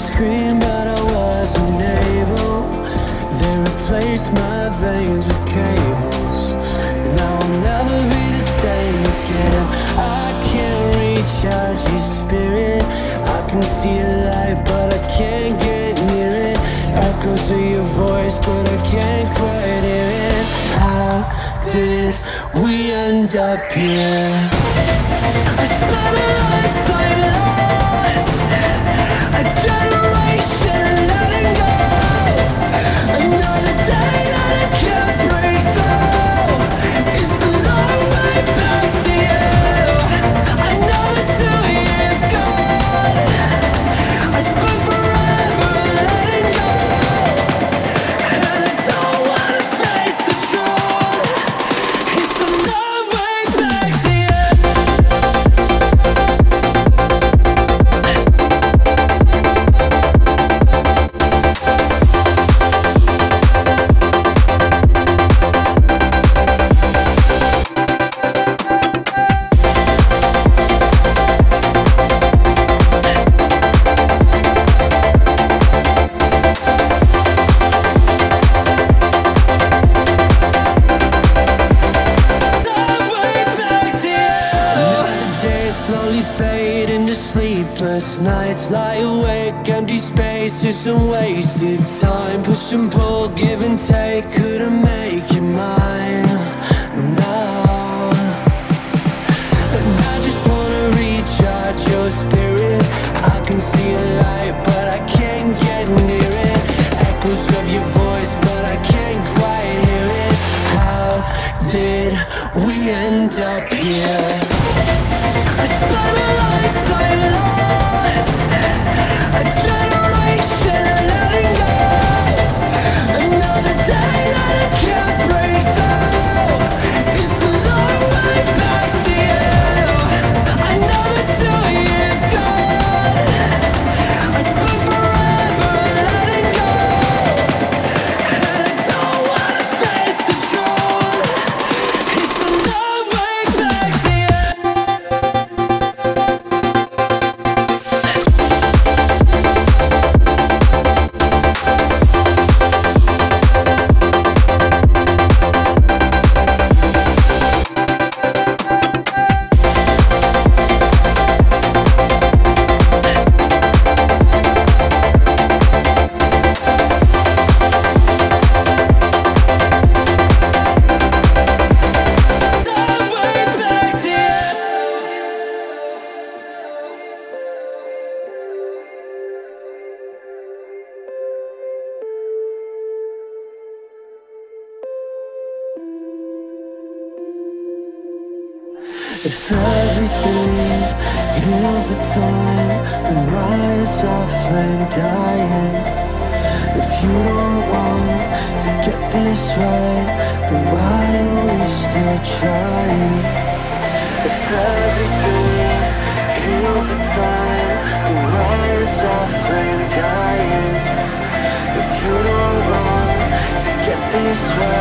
scream, but I wasn't able. They replaced my veins with cables. Now I'll never be the same again. I can't out your spirit. I can see a light, but I can't get near it. Echoes of your voice, but I can't quite hear it. How did we end up here? I spent a lifetime slowly fade into sleepless nights. Lie awake, empty spaces and wasted time. Push and pull, give and take. Couldn't make If everything heals the time, why is our flame dying? If you don't want to get this right, then why are we still trying? If everything heals the time, why is our flame dying? If you don't want to get this right,